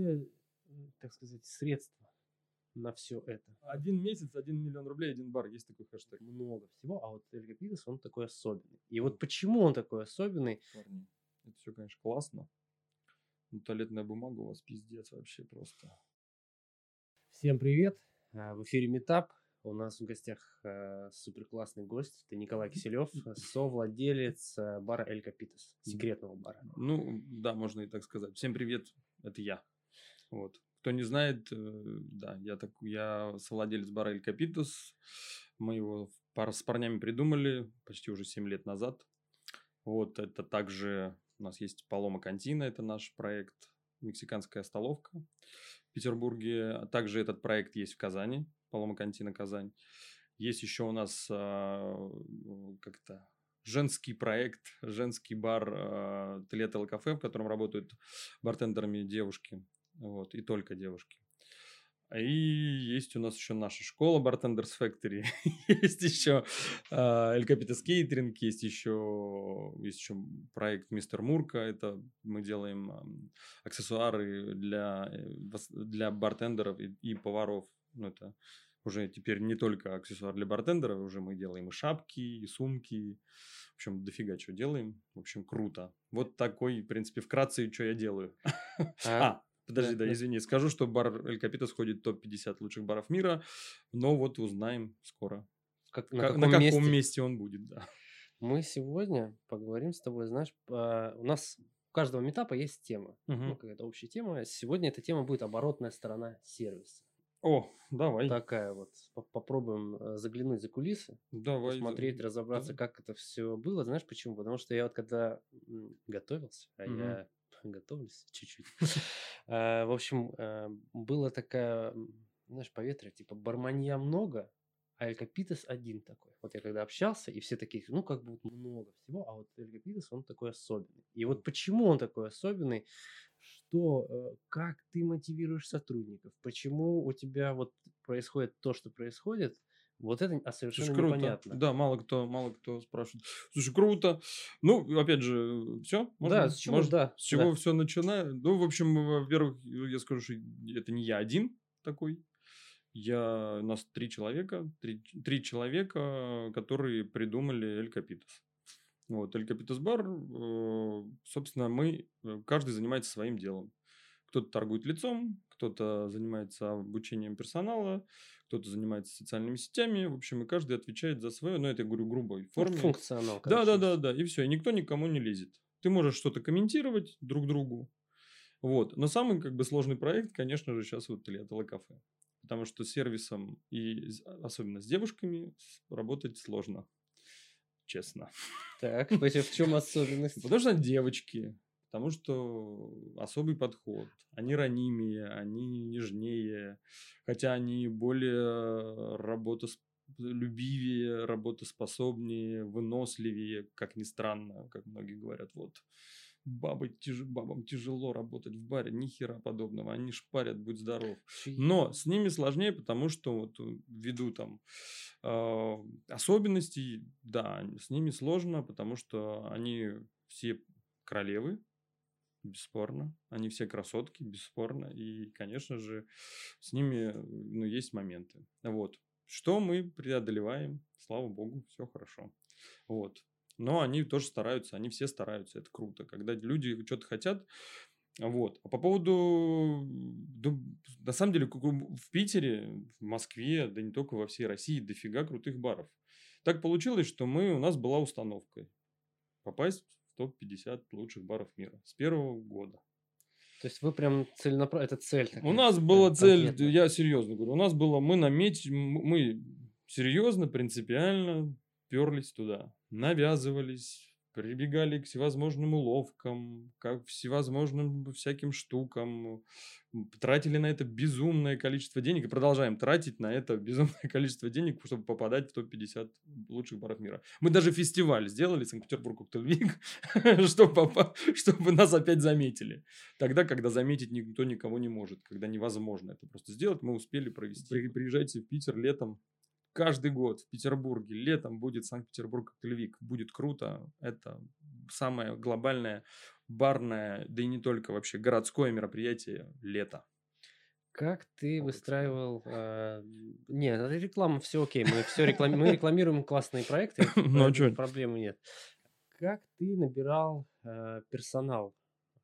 тебе, так сказать, средства на все это? Один месяц, один миллион рублей, один бар. Есть такой хэштег. Много всего, а вот Элька Питес, он такой особенный. И вот почему он такой особенный? Парни, это все, конечно, классно. Но туалетная бумага у вас пиздец вообще просто. Всем привет! А, В эфире Метап. У нас в гостях э, супер классный гость. Это Николай Киселев, совладелец э, бара Эль Капитас, секретного бара. Ну, да, можно и так сказать. Всем привет, это я. Вот. Кто не знает, э, да, я, так, я совладелец бара Эль Капитус. Мы его с парнями придумали почти уже 7 лет назад. Вот, это также у нас есть Палома Кантина, это наш проект, мексиканская столовка в Петербурге. А Также этот проект есть в Казани, Палома Кантина Казань. Есть еще у нас а, как-то женский проект, женский бар а, Тлетел кафе, в котором работают бартендерами девушки, вот, и только девушки. И есть у нас еще наша школа Bartenders Factory, есть еще Эль Капитас Кейтеринг, есть еще, есть еще проект Мистер Мурка, это мы делаем аксессуары для, э, для бартендеров и, и поваров. Ну, это уже теперь не только аксессуар для бартендеров, уже мы делаем и шапки, и сумки, в общем, дофига чего делаем, в общем, круто. Вот такой, в принципе, вкратце, что я делаю. А, подожди, Да, да, извини, скажу, что бар Эль Капитас входит в топ-50 лучших баров мира, но вот узнаем скоро, Как- Ка- на каком месте? месте он будет, да. Мы сегодня поговорим с тобой, знаешь, по- у нас у каждого метапа есть тема. Ну, Мгм. какая-то общая тема. Сегодня эта тема будет оборотная сторона сервиса. О, давай, Такая вот. По- Попробуем э, заглянуть за кулисы. давай. посмотреть, разобраться, да. как это все было. Знаешь почему? Потому что я вот когда готовился, а Мгм. я готовлюсь чуть-чуть. а, В общем, э, была такая, знаешь, поветрие, типа барманья много, а Элькапитес один такой. Вот я когда общался, и все такие, ну, как бы много всего, а вот Элькапитес, он такой особенный. И вот почему он такой особенный, что, э, как ты мотивируешь сотрудников, почему у тебя вот происходит то, что происходит, вот это а, совершенно Слушай, круто. непонятно. Да, мало кто, мало кто спрашивает. Слушай, круто. Ну, опять же, все? Да, с чего, да, С чего да. все начинаю? Ну, в общем, во-первых, я скажу, что это не я один такой. Я, у нас три человека, три, три человека, которые придумали Эль Капитас. Вот, Эль Капитас бар, э, собственно, мы, э, каждый занимается своим делом. Кто-то торгует лицом, кто-то занимается обучением персонала, кто-то занимается социальными сетями. В общем, и каждый отвечает за свое, но это я говорю грубой Ну, форме. Функционал. Да, да, да, да. И все. И никто никому не лезет. Ты можешь что-то комментировать друг другу. Вот. Но самый как бы сложный проект, конечно же, сейчас вот это кафе. Потому что с сервисом и с- особенно с девушками работать сложно. Честно. Так, в чем особенность? Потому что девочки. Потому что особый подход. Они ранимее, они нежнее. Хотя они более работолюбивее, работоспособнее, выносливее, как ни странно, как многие говорят. Вот бабы тяж- бабам тяжело работать в баре, ни хера подобного. Они шпарят, будь здоров. Но с ними сложнее, потому что вот э, ввиду там э, особенностей, да, с ними сложно, потому что они все королевы, бесспорно, они все красотки, бесспорно, и, конечно же, с ними, ну, есть моменты. Вот. Что мы преодолеваем, слава богу, все хорошо. Вот. Но они тоже стараются, они все стараются, это круто. Когда люди что-то хотят, вот. А по поводу... да, на самом деле, в Питере, в Москве, да не только во всей России, дофига крутых баров. Так получилось, что мы, у нас была установка попасть топ-50 лучших баров мира с первого года. То есть вы прям целенаправленно... Это цель У такая, нас прям была цель, конкретная. я серьезно говорю, у нас было, мы наметили, мы серьезно, принципиально перлись туда, навязывались, прибегали к всевозможным уловкам, как всевозможным всяким штукам, тратили на это безумное количество денег и продолжаем тратить на это безумное количество денег, чтобы попадать в топ-50 лучших баров мира. Мы даже фестиваль сделали, Санкт-Петербург Коктейль чтобы, чтобы нас опять заметили. Тогда, когда заметить никто никого не может, когда невозможно это просто сделать, мы успели провести. При- Приезжайте в Питер летом, каждый год в Петербурге летом будет Санкт-Петербург Коктейль Вик. Будет круто. Это самое глобальное барное, да и не только вообще, городское мероприятие лето. Как ты выстраивал... э, Не, это реклама, все окей. Мы все мы рекламируем классные проекты, Ну, а проблемы нет. Как ты набирал э, персонал?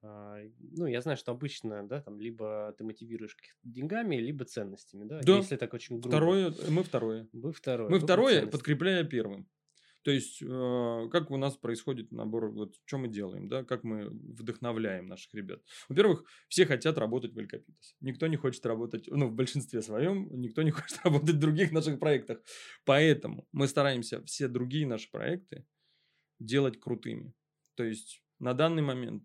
А, Ну, я знаю, что обычно, да, там, либо ты мотивируешь деньгами, либо ценностями, да? Да. Если так очень грубо. Второе, мы второе. Вы второе. Мы про второе, подкрепляя первым. То есть, э, как у нас происходит набор, вот что мы делаем, да, как мы вдохновляем наших ребят. Во-первых, все хотят работать в Элькапитас. Никто не хочет работать, ну, в большинстве своем, никто не хочет работать в других наших проектах. Поэтому мы стараемся все другие наши проекты делать крутыми. То есть, на данный момент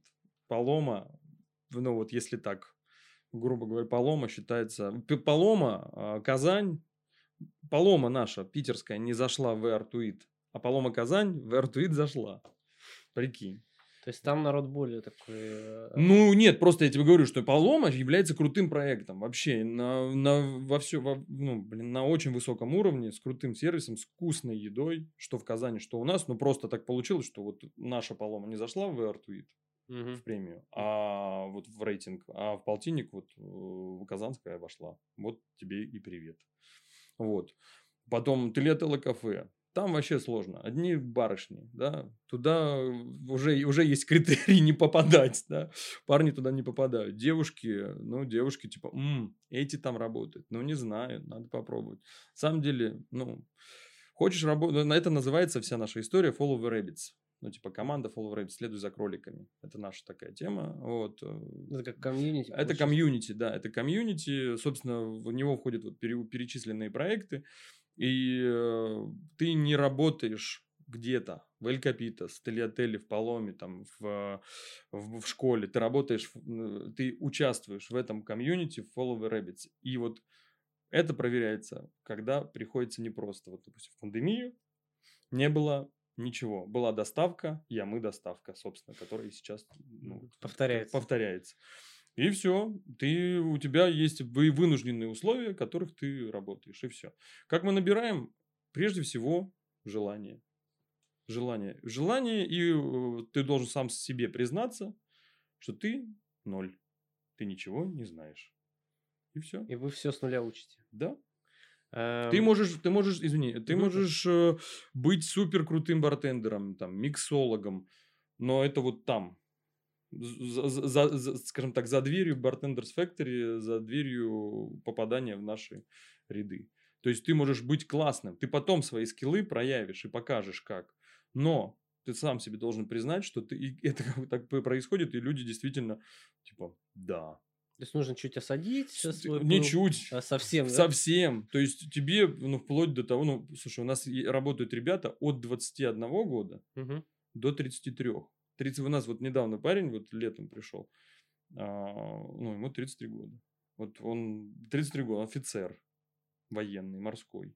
Полома, ну, вот если так, грубо говоря, Полома считается... П- Полома, а, Казань, Полома наша, питерская, не зашла в Артуит, а Полома Казань в Артуит зашла. Прикинь. То есть там народ более такой... э, Ну, нет, просто я тебе говорю, что Полома является крутым проектом. Вообще, на, на, во все, во- ну, блин, на очень высоком уровне, с крутым сервисом, с вкусной едой, что в Казани, что у нас. Ну, просто так получилось, что вот наша Полома не зашла в Артуит, мгм. в премию, а вот в рейтинг, а в полтинник вот э, Казанская вошла. Вот тебе и привет. Вот. Потом Телетело кафе. Там вообще сложно. Одни барышни, да. Туда уже, уже есть критерий не попадать, да. Парни туда не попадают. Девушки, ну, девушки типа, «М, эти там работают. Ну, не знаю, надо попробовать. На самом деле, ну, хочешь работать, на это называется вся наша история Follow the Rabbits. Ну, типа, команда Follow the Rabbits, следуй за кроликами. Это наша такая тема. Вот. э, Это как комьюнити. это комьюнити, да, это комьюнити, собственно, в него входят вот пере- перечисленные проекты, и э, ты не работаешь где-то в El Copitas, в Тальятелле, в Паломе, там, в, в, в школе, ты работаешь, ты участвуешь в этом комьюнити, в Follow the Rabbits, и вот это проверяется, когда приходится непросто. Вот, допустим, в пандемию не было ничего. Была доставка, я мы доставка, собственно, которая сейчас ну, Повторяется. повторяется. И все, ты, у тебя есть вы- вынужденные условия, в которых ты работаешь, и все. Как мы набираем? Прежде всего, желание. Желание. Желание, и э, ты должен сам себе признаться, что ты ноль. Ты ничего не знаешь. И все. И вы все с нуля учите. Да. Эм, Ты можешь, ты можешь, извини, ты можешь э, быть супер крутым бартендером, там, миксологом, но это вот там, за, за- за- за- скажем так, за дверью Bartenders Factory, за дверью попадания в наши ряды. То есть ты можешь быть классным, ты потом свои скиллы проявишь и покажешь как, но ты сам себе должен признать, что ты, и это как бы так происходит, и люди действительно, типа, да. То есть нужно чуть осадить свой пыл, Ничуть. а совсем, да? Совсем. То есть тебе, ну, вплоть до того, ну, слушай, у нас работают ребята от 21 года Мгм. до 33. 30, у нас вот недавно парень, вот летом пришел, а, ну, ему 33 года. Вот он 33 года, офицер военный, морской.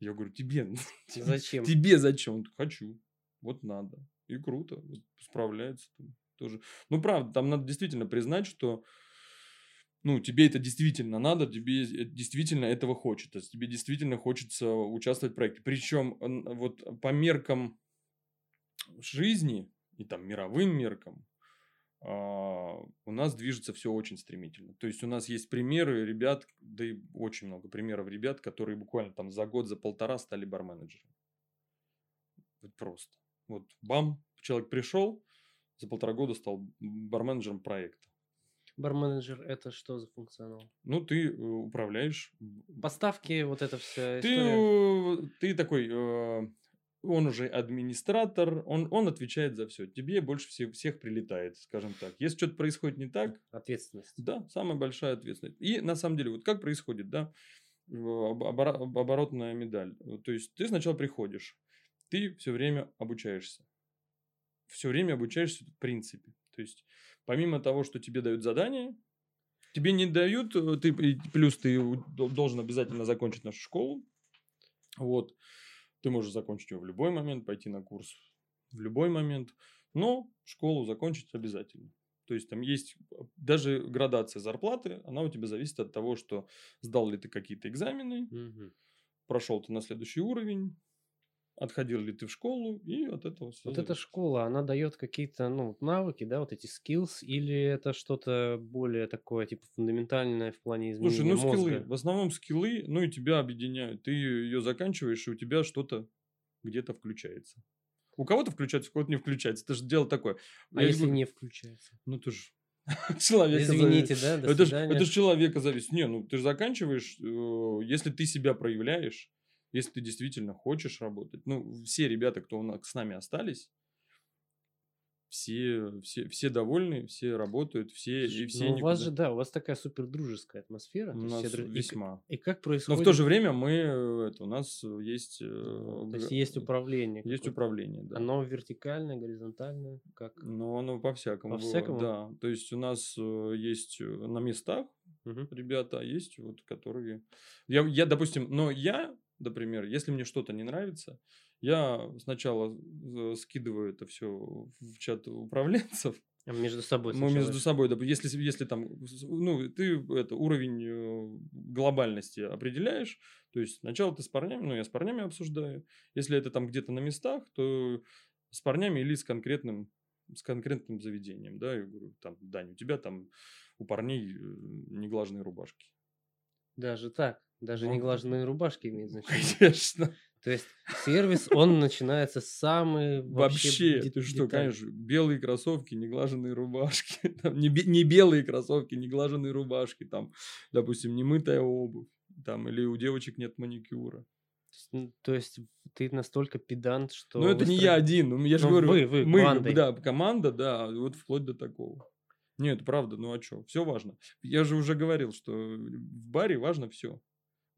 Я говорю, тебе, Зачем? тебе зачем? Он хочу. Вот надо. И круто. вот справляется там тоже. Ну, правда, там надо действительно признать, что ну, тебе это действительно надо, тебе э- действительно этого хочется, тебе действительно хочется участвовать в проекте. Причем вот по меркам жизни и там мировым меркам а, у нас движется все очень стремительно. То есть у нас есть примеры ребят, да и очень много примеров ребят, которые буквально там за год, за полтора стали барменеджерами. Вот просто. Вот бам, человек пришел, за полтора года стал барменеджером проекта. Барменеджер это что за функционал? Ну, ты э, управляешь. Поставки, вот эта вся Ты, история. э, ты такой, э, он уже администратор, он, он отвечает за все. Тебе больше всех, всех прилетает, скажем так. Если что-то происходит не так, Ответственность. да, самая большая ответственность. И на самом деле, вот как происходит, да, оборотная медаль. То есть ты сначала приходишь, ты все время обучаешься. Все время обучаешься в принципе. То есть помимо того, что тебе дают задания, тебе не дают, э, ты, плюс ты должен обязательно закончить нашу школу. Вот. Ты можешь закончить ее в любой момент, пойти на курс в любой момент, но школу закончить обязательно. То есть там есть э, даже градация зарплаты, она у тебя зависит от того, что сдал ли ты какие-то экзамены, Мгм. прошел ты на следующий уровень, отходил ли ты в школу, и от этого все Вот эта школа, она дает какие-то, ну, навыки, да, вот эти skills, или это что-то более такое, типа, фундаментальное в плане Слушай, изменения ну скиллы, мозга? в основном скиллы, ну и тебя объединяют. Ты ее заканчиваешь, и у тебя что-то где-то включается. У кого-то включается, у кого-то не включается. Это же дело такое. А Я если говорю, не включается? Ну ты же человека Извините, зависит. да, Это же это ж человека зависит. Не, ну ты же заканчиваешь, э, если ты себя проявляешь, если ты действительно хочешь работать. Ну, все ребята, кто нас с нами остались, все, все, все довольны, все работают, все, и все Ну, у вас же, да, у вас такая супер дружеская атмосфера. у нас все дру- и весьма. И, как Но происходит? в то же время мы, э, это, у нас э, есть... э, То есть есть управление. Есть управление, да. Оно вертикальное, горизонтальное, как? Ну, оно по-всякому. бывает, По-всякому? Да. То есть у нас есть на местах Мгм. ребята, а есть вот, которые... Я, я, допустим, но я, например, если мне что-то не нравится, я сначала э, скидываю это все в чат управленцев. А Между собой Мы между собой, доп- если, если там, ну, ты это, уровень э, глобальности определяешь, то есть сначала ты с парнями, ну, я с парнями обсуждаю, если это там где-то на местах, то с парнями или с конкретным, с конкретным заведением, да, я говорю, там, Дань, у тебя там у парней э, неглаженные рубашки. Даже так. Даже Ну, неглаженные рубашки имеют значение. Конечно. То есть сервис, он начинается с самой Вообще, де- ты что, конечно, белые кроссовки, неглаженные рубашки, там, не, не белые кроссовки, неглаженные рубашки, там, допустим, немытая обувь, там, или у девочек нет маникюра. То есть ты настолько педант, что... Но это не я один, ну, я же Ну, говорю, вы- вы, мы, бандой. да, команда, да, вот вплоть до такого. Нет, правда, ну а что, все важно. Я же уже говорил, что в баре важно все.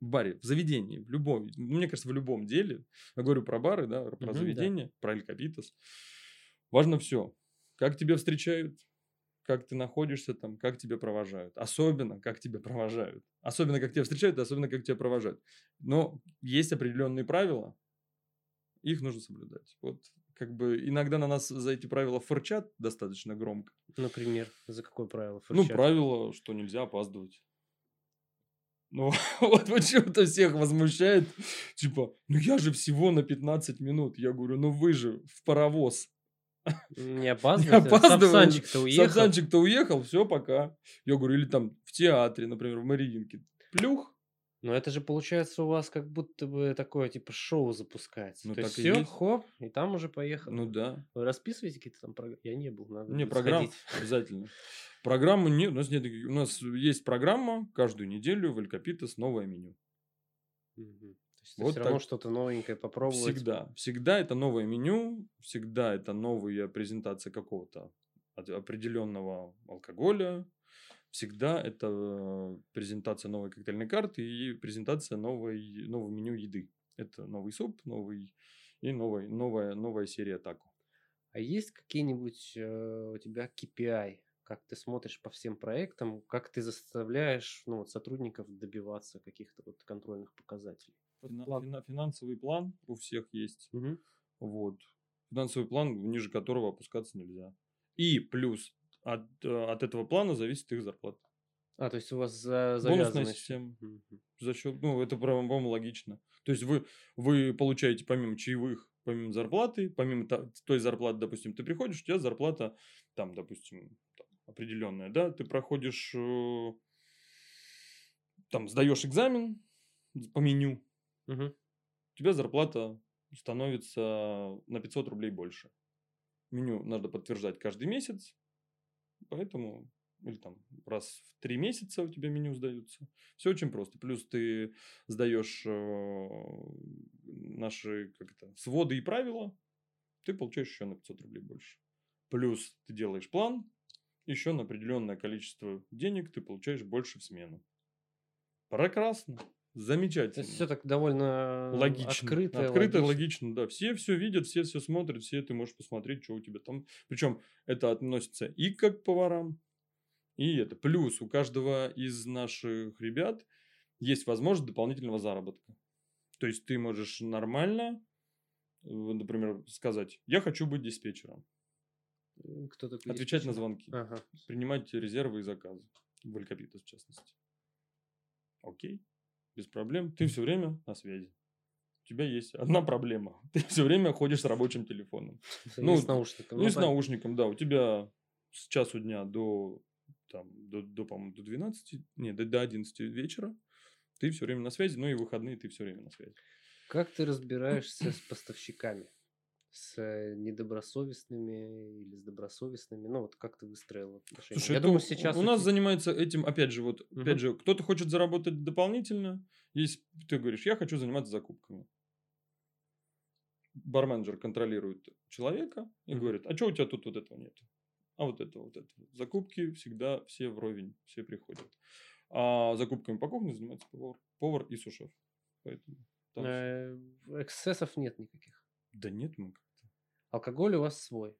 В баре, в заведении, в любом, ну, мне кажется, в любом деле, я говорю про бары, да, про да. заведения, про Эль Капитас, важно все. Как тебя встречают, как ты находишься там, как тебя провожают. Особенно, как тебя провожают. Особенно, как тебя встречают, особенно, как тебя провожают. Но есть определенные правила, их нужно соблюдать. Вот как бы иногда на нас за эти правила фырчат достаточно громко. Например, за какое правило? Ну, фырчат? правило, что нельзя опаздывать. Ну, вот почему-то всех возмущает. Типа, ну я же всего на 15 минут. Я говорю, ну вы же в паровоз. Не опаздывайте. Сапсанчик-то уехал. Сапсанчик-то уехал, все, пока. Я говорю, или там в театре, например, в Мариинке. Плюх. Но это же получается у вас как будто бы такое типа шоу запускается. Ну, То есть так и все, есть. хоп, и там уже поехал. Ну да. Вы расписываете какие-то там программы? Я не был, надо Не, программ сходить. обязательно. Программы нет, у нас нет, у нас есть программа каждую неделю в Элькапитас новое меню. Мгм. То есть Вот все равно так. что-то новенькое попробовать. Всегда. Всегда это новое меню, всегда это новая презентация какого-то от- определенного алкоголя, всегда это презентация новой коктейльной карты и презентация новой, нового меню еды. Это новый суп, новый и новая, новая, новая серия тако. А есть какие-нибудь э, у тебя KPI? Как ты смотришь по всем проектам? Как ты заставляешь ну, вот, сотрудников добиваться каких-то вот контрольных показателей? Фина- план. фина- финансовый план у всех есть. Мгм. Вот. Финансовый план, ниже которого опускаться нельзя. И плюс от, э, от этого плана зависит их зарплата. А, то есть у вас за, Бонусная система. Мгм. За счет, ну, это, по-моему, логично. То есть вы, вы получаете помимо чаевых, помимо зарплаты, помимо той зарплаты, допустим, ты приходишь, у тебя зарплата, там, допустим, определенная, да, ты проходишь, э, там, сдаешь экзамен по меню, Мгм. у тебя зарплата становится на 500 рублей больше. Меню надо подтверждать каждый месяц, поэтому или там раз в три месяца у тебя меню сдаются. Все очень просто. Плюс ты сдаешь э, наши как это, своды и правила, ты получаешь еще на 500 рублей больше. Плюс ты делаешь план, еще на определенное количество денег ты получаешь больше в смену. Прекрасно. То Замечательно. есть все так довольно Логично. открыто. Открыто, логично. логично, да. Все все видят, все все смотрят, все ты можешь посмотреть, что у тебя там. Причем это относится и как к поварам, и это. Плюс у каждого из наших ребят есть возможность дополнительного заработка. То есть ты можешь нормально, э, например, сказать, я хочу быть диспетчером, Кто такой отвечать на диспетчер? звонки, Ага. принимать резервы и заказы. В Алькапитас, в частности. Окей, без проблем. Ты все время на связи. у тебя есть одна проблема. Ты все время ходишь с рабочим телефоном. Ну, с наушником. Ну, Ну, и с наушником, да. У тебя с часу дня до, там, до, до по-моему, до 12, не, до, до 11 вечера ты все время на связи, ну и выходные ты все время на связи. Как ты разбираешься с поставщиками? С э, недобросовестными или с добросовестными? Ну, вот как ты выстроил отношения? Слушай, Я думаю, сейчас у нас занимается этим, опять же, вот, Мгм. опять же, кто-то хочет заработать дополнительно, есть, ты говоришь, я хочу заниматься закупками. Барменджер контролирует человека и Мгм. говорит, а что у тебя тут вот этого нет? А вот это, вот это. Закупки всегда все вровень, все приходят. А закупками по кухне занимается повар, повар и сушеф. Поэтому там э, эксцессов нет никаких. Да нет, мы Алкоголь у вас свой.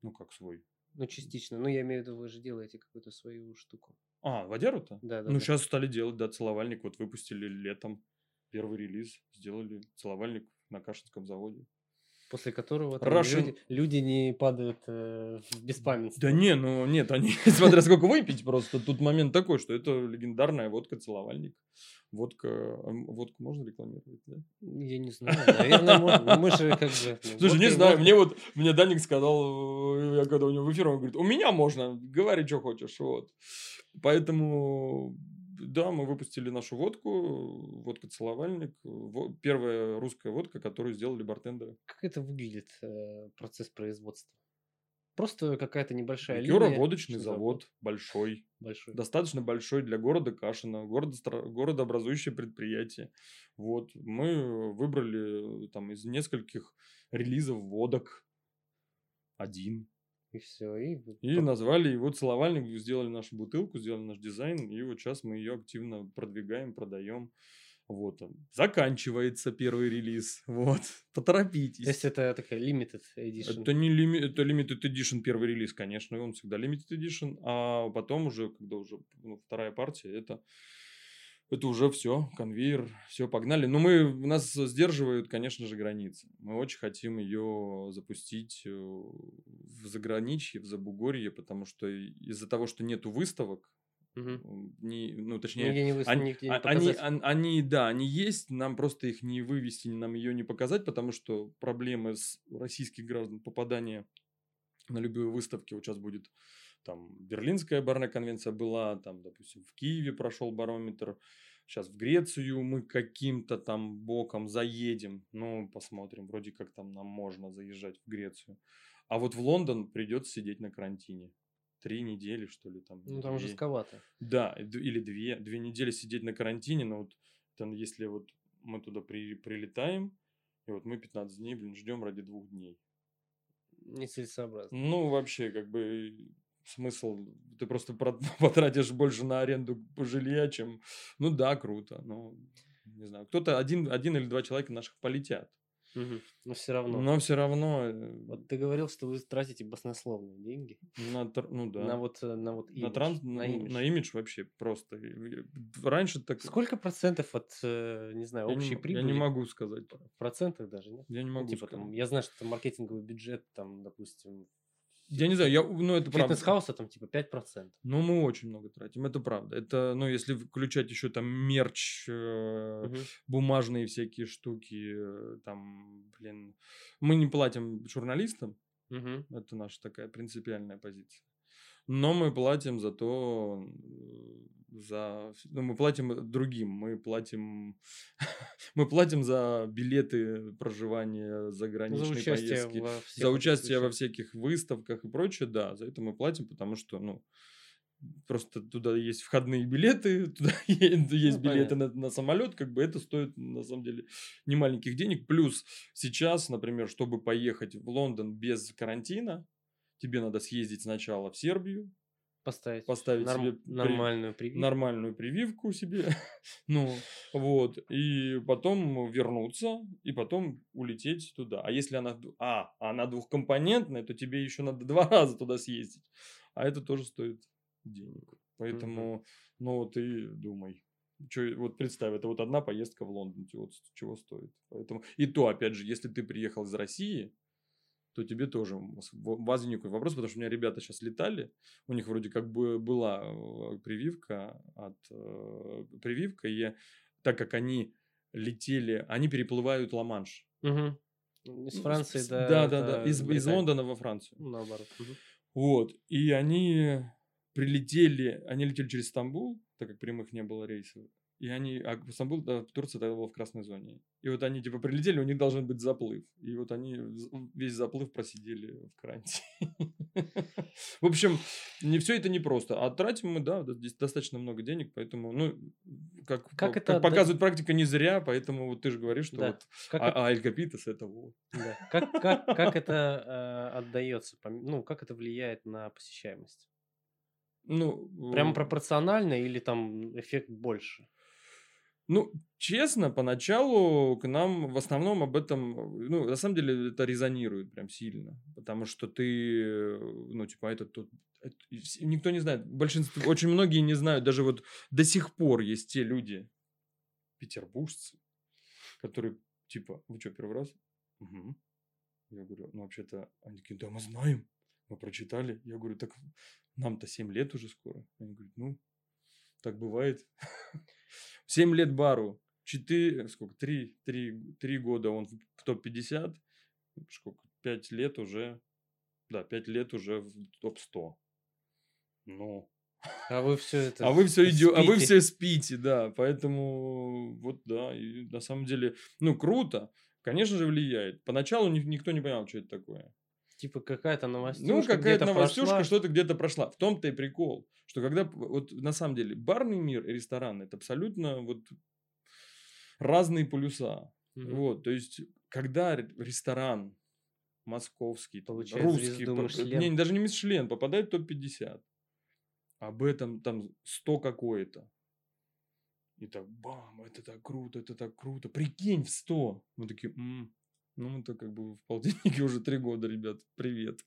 ну как свой. Ну, частично. Ну, я имею в виду, вы же делаете какую-то свою штуку. А, водяру-то? Да, да. Ну, да. сейчас стали делать, да, целовальник. Вот выпустили летом первый релиз. Сделали целовальник на Кашинском заводе. После которого там Russian- люди, люди не падают э, в беспамятство. Да не, ну нет, они, смотря сколько выпить просто. Тут момент такой, что это легендарная водка целовальник. Водка, водку можно рекламировать, да? Я не знаю, наверное, можно. Но мы же как бы... ну, Слушай, не знаю, мне вот, мне Даник сказал, э, я когда у него в эфире, он говорит, у меня можно, говори, что хочешь, вот. Поэтому, да, мы выпустили нашу водку, водка-целовальник, во- первая русская водка, которую сделали бартендеры. Как это выглядит, э, процесс производства? Просто какая-то небольшая Ликеро линия. водочный что завод, большой, Большой. достаточно большой для города Кашина, города, городообразующее предприятие. Вот, мы выбрали э, там из нескольких релизов водок один. И все. И, И назвали его целовальник, сделали нашу бутылку, сделали наш дизайн, и вот сейчас мы ее активно продвигаем, продаем. Вот, там, заканчивается первый релиз, вот, поторопитесь. То есть это такая limited edition. Это не лими... это limited edition первый релиз, конечно, он всегда limited edition, а потом уже, когда уже ну, вторая партия, это это уже все, конвейер, все, погнали. Но мы, нас сдерживают, конечно же, границы. Мы очень хотим ее запустить э, в заграничье, в Забугорье, потому что из-за того, что нету выставок, м, не, ну, точнее, Нигде не, выс- они, нигде не а- они, ан- они, да, они есть, нам просто их не вывести, нам ее не показать, потому что проблемы с российских граждан попадания на любые выставки, вот сейчас будет там Берлинская барная конвенция была, там, допустим, в Киеве прошел барометр, сейчас в Грецию мы каким-то там боком заедем, ну, посмотрим, вроде как там нам можно заезжать в Грецию. А вот в Лондон придется сидеть на карантине. Три недели, что ли, там. Ну, там две. жестковато. Да, или две, две недели сидеть на карантине, но вот там, если вот мы туда при, прилетаем, и вот мы 15 дней, блин, ждем ради двух дней. Нецелесообразно. Ну, вообще, как бы смысл, ты просто про- потратишь больше на аренду жилья, чем, ну да, круто, но не знаю, кто-то один, один или два человека наших полетят, Мгм. Но все равно. но все равно э, Вот ты говорил, что вы тратите баснословные деньги на, ну да, на вот э, на вот на, имидж, транс, на на, имидж. на имидж вообще просто. Раньше так... Сколько процентов от, э, не знаю, я общей м- прибыли? Я не могу сказать. В процентах даже, нет? Я не Ну, могу типа сказать. там, я знаю, что маркетинговый бюджет, там, допустим, Я не знаю, я, ну это правда. фитнес-хауса там типа 5%. Ну, мы очень много тратим, это правда. Это, ну, если включать еще там мерч, э, Мгм. бумажные всякие штуки, э, там, блин, мы не платим журналистам, Мгм. это наша такая принципиальная позиция. Но мы платим за то, э, за, ну, мы платим другим, мы платим, мы платим за билеты проживания, Ну, заграничные За поездки, во за участие во всяких выставках и прочее, да, за это мы платим, потому что, ну, просто туда есть входные билеты, туда е- есть Ну, билеты на, на самолет, как бы это стоит, на самом деле, немаленьких денег. Плюс сейчас, например, чтобы поехать в Лондон без карантина, тебе надо съездить сначала в Сербию, Поставить, поставить норм- себе нормальную прививку. нормальную прививку себе, ну, вот, и потом вернуться, и потом улететь туда. А если она, а, она двухкомпонентная, то тебе еще надо два раза туда съездить, а это тоже стоит денег. Поэтому, ну, вот и думай. Чё, вот представь, это вот одна поездка в Лондон, чего, чего стоит. Поэтому, и то, опять же, если ты приехал из России, то тебе тоже возник вопрос, потому что у меня ребята сейчас летали, у них вроде как бы была э, прививка от э, прививка, и так как они летели, они переплывают Ла-Манш. Мгм. Из Франции с- до... Да, да, да, из, из. Лондона во Францию. Ну, Наоборот. Мгм. Вот, и они прилетели, они летели через Стамбул, так как прямых не было рейсов, и они, а Стамбул, да, Турция тогда была в красной зоне. И вот они типа прилетели, у них должен быть заплыв. И вот они весь заплыв просидели в карантине. В общем, не все это непросто. А тратим мы, да, да, здесь достаточно много денег, поэтому, ну, как, Как это отда- показывает практика, не зря, поэтому вот ты же говоришь, что Да. вот Как а, это- а Эль Капитас это вот. да. Как, как, как это э, отдается? пом- Ну, как это влияет на посещаемость? Ну, Прямо э, пропорционально или там эффект больше? Ну, честно, поначалу к нам в основном об этом, ну, на самом деле это резонирует прям сильно, потому что ты, ну, типа, это тут, это- никто не знает, большинство, очень многие не знают, даже вот до сих пор есть те люди, петербуржцы, которые, типа, вы что, первый раз? «Мгм». Я говорю, ну, вообще-то, они такие, да, мы знаем, мы прочитали. Я говорю, так нам-то 7 лет уже скоро. Они говорят, ну, так бывает. 7 лет бару. 4, сколько, 3, 3, 3 года он в топ-50. Сколько, 5 лет уже, да, 5 лет уже в топ-100. Ну, А вы все это... а вы все идете, а вы все спите, да. Поэтому вот да, и на самом деле, ну круто, конечно же влияет. Поначалу ни- никто не понимал, что это такое. Типа какая-то новостюшка Ну, какая-то новостюшка, прошла. что-то где-то прошла. В том-то и прикол, что когда, вот на самом деле, барный мир и ресторан, это абсолютно вот разные полюса. Мгм. Вот, то есть, когда ре- ресторан московский, Получает русский, звезду по- Мишлен. не, даже не Мишлен, попадает в топ-50. Об этом там 100 какое-то. И так, бам, это так круто, это так круто. Прикинь, в 100. Мы такие, «М, ну мы-то как бы в полтиннике уже три года, ребят, привет.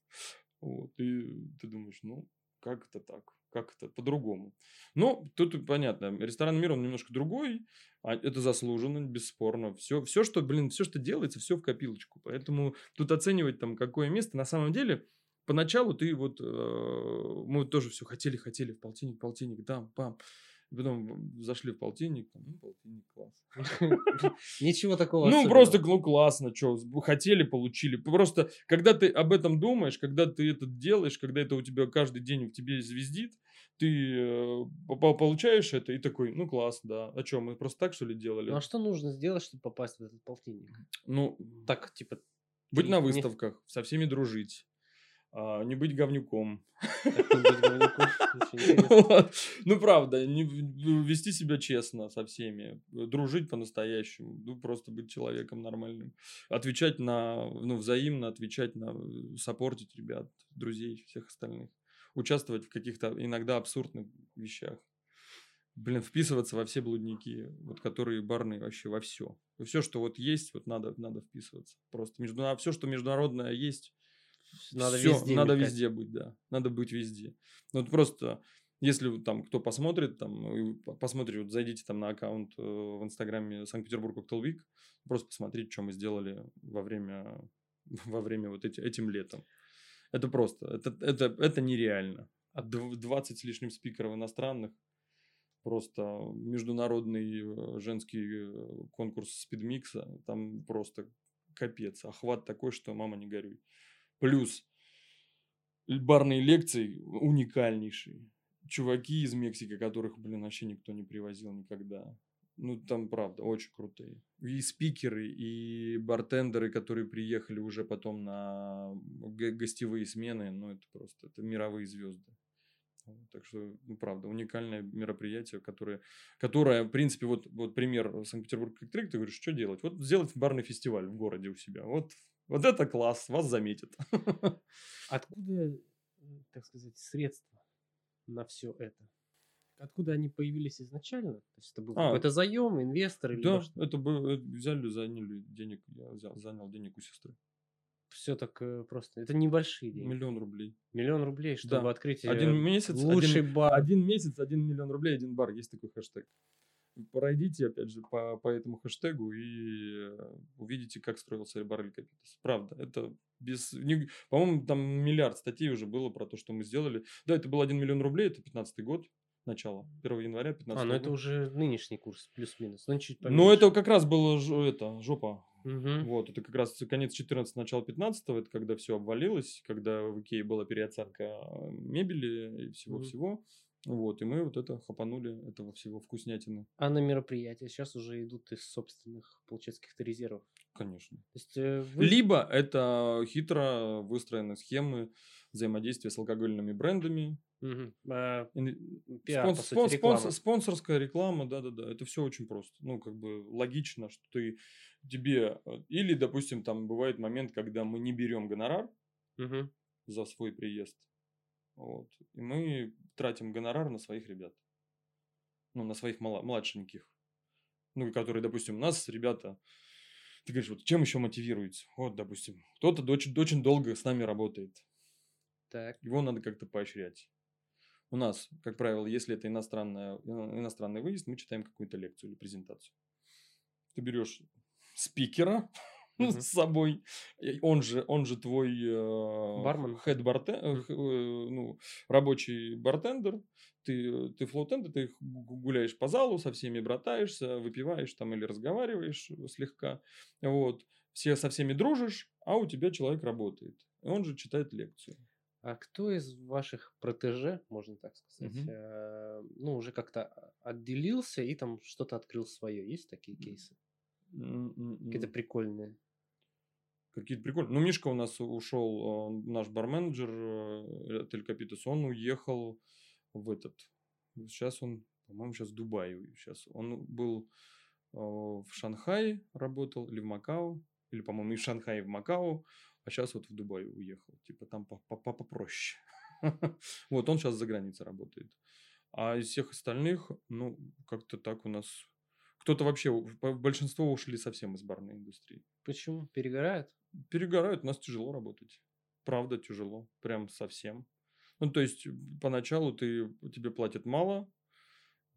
Вот, и ты думаешь, ну, как это так? Как это по-другому? Ну, тут понятно, ресторан мир, он немножко другой, а это заслуженно, бесспорно. Все, все, что, блин, все, что делается, все в копилочку. Поэтому тут оценивать там какое место, на самом деле, поначалу ты вот, э, мы тоже все хотели, хотели в полтинник, полтинник, да, пам. И потом зашли в полтинник, там, ну, полтинник. Ничего такого Ну, просто, ну, классно, что, хотели, получили. Просто, когда ты об этом думаешь, когда ты это делаешь, когда это у тебя каждый день в тебе звездит, ты э, по- по- получаешь это и такой, ну, класс, да. А что, мы просто так, что ли, делали? Ну а что нужно сделать, чтобы попасть в этот полтинник? Ну, Так, типа, быть на не- выставках, со всеми дружить, а, не быть говнюком. Ну, правда, в- вести себя честно со всеми, э, дружить по-настоящему, ну, просто быть человеком нормальным, отвечать на, ну, взаимно отвечать на, э, саппортить ребят, друзей, всех остальных, участвовать в каких-то иногда абсурдных вещах. Блин, вписываться во все блудники, вот которые барные вообще во все. Все, что вот есть, вот надо, надо вписываться. Просто между, а все, что международное есть, Надо всё, везде надо мелькать. везде быть, да. Надо быть везде. Ну, вот просто, если там кто посмотрит, там, посмотрите, вот зайдите там на аккаунт э, в Инстаграме Санкт-Петербург Week, просто посмотрите, что мы сделали во время, во время вот эти, этим летом. Это просто, это, это, это нереально. От дв- 20 с лишним спикеров иностранных, просто международный э, женский э, конкурс спидмикса, там просто капец, охват такой, что мама не горюй. Плюс барные лекции уникальнейшие. Чуваки из Мексики, которых, блин, вообще никто не привозил никогда. Ну, там, правда, очень крутые. И спикеры, и бартендеры, которые приехали уже потом на гостевые смены, ну, это просто, это мировые звезды. Так что, ну, правда, уникальное мероприятие, которое, которое, в принципе, вот, вот пример Санкт-Петербург как ты говоришь, что делать? Вот сделать барный фестиваль в городе у себя. Вот, вот это класс, вас заметят. Откуда, э, так сказать, средства на все это? Откуда они появились изначально? То есть это был А. какой-то заем, инвестор или Да, это бы это взяли, заняли денег, я взял, занял денег у сестры. все так э, просто? Это небольшие деньги. Миллион рублей. Миллион рублей, чтобы Да. открыть э, Один месяц, лучший один- бар. Один месяц, один миллион рублей, один бар. Есть такой хэштег. Пройдите, опять же, по, по этому хэштегу и э, увидите, как строился бар Эль Капитас. Правда, это без... не- По-моему, там миллиард статей уже было про то, что мы сделали. Да, это был один миллион рублей, это 15 год. начало, 1 января 15 А, ну это уже нынешний курс, плюс-минус. Ну, чуть Ну, это как раз было это, жопа. Мгм. Вот, это как раз конец 14 начало 15 это когда все обвалилось, когда в Икее была переоценка э, мебели и всего-всего. Вот, и мы вот это хапанули, этого всего вкуснятины. А на мероприятия сейчас уже идут из собственных, получается, каких-то резервов. Конечно. То есть э, вы... Либо это хитро выстроены схемы взаимодействия с алкогольными брендами. А, пиар, спонс- сути, реклама. спонсорская реклама, да-да-да, это все очень просто. Ну, как бы логично, что ты тебе... э, Или, допустим, там бывает момент, когда мы не берем гонорар, за свой приезд. Вот. И мы тратим гонорар на своих ребят. Ну, на своих мала- младшеньких. Ну, которые, допустим, у нас ребята, ты говоришь, вот чем еще мотивируется? Вот, допустим, кто-то очень, очень долго с нами работает. Так. Его надо как-то поощрять. У нас, как правило, если это иностранная, ино- иностранный выезд, мы читаем какую-то лекцию или презентацию. Ты берешь спикера Мгм. с собой, он же, он же твой Бармен. head ну, рабочий бартендер, ты, ты floor tender, ты гу- гуляешь по залу, со всеми братаешься, выпиваешь там или разговариваешь слегка, вот, все со всеми дружишь, а у тебя человек работает, и он же читает лекцию. А кто из ваших протеже, можно так сказать, Мгм. э, ну, уже как-то отделился и там что-то открыл свое? Есть такие кейсы? Какие-то прикольные. Какие-то прикольные. Ну, Мишка у нас ушел, э, наш барменеджер э, от Эль Капитас, он уехал в этот. Сейчас он, по-моему, сейчас в Дубае. Сейчас он был э, в Шанхае работал, или в Макао, или, по-моему, и в Шанхае, и в Макао, а сейчас вот в Дубай уехал. Типа там по- по- по- попроще. Вот, он сейчас за границей работает. А из всех остальных, ну, как-то так у нас... Кто-то вообще, большинство ушли совсем из барной индустрии Почему? Перегорают? перегорают, у нас тяжело работать. Правда, тяжело. Прям совсем. Ну, то есть, поначалу ты, тебе платят мало,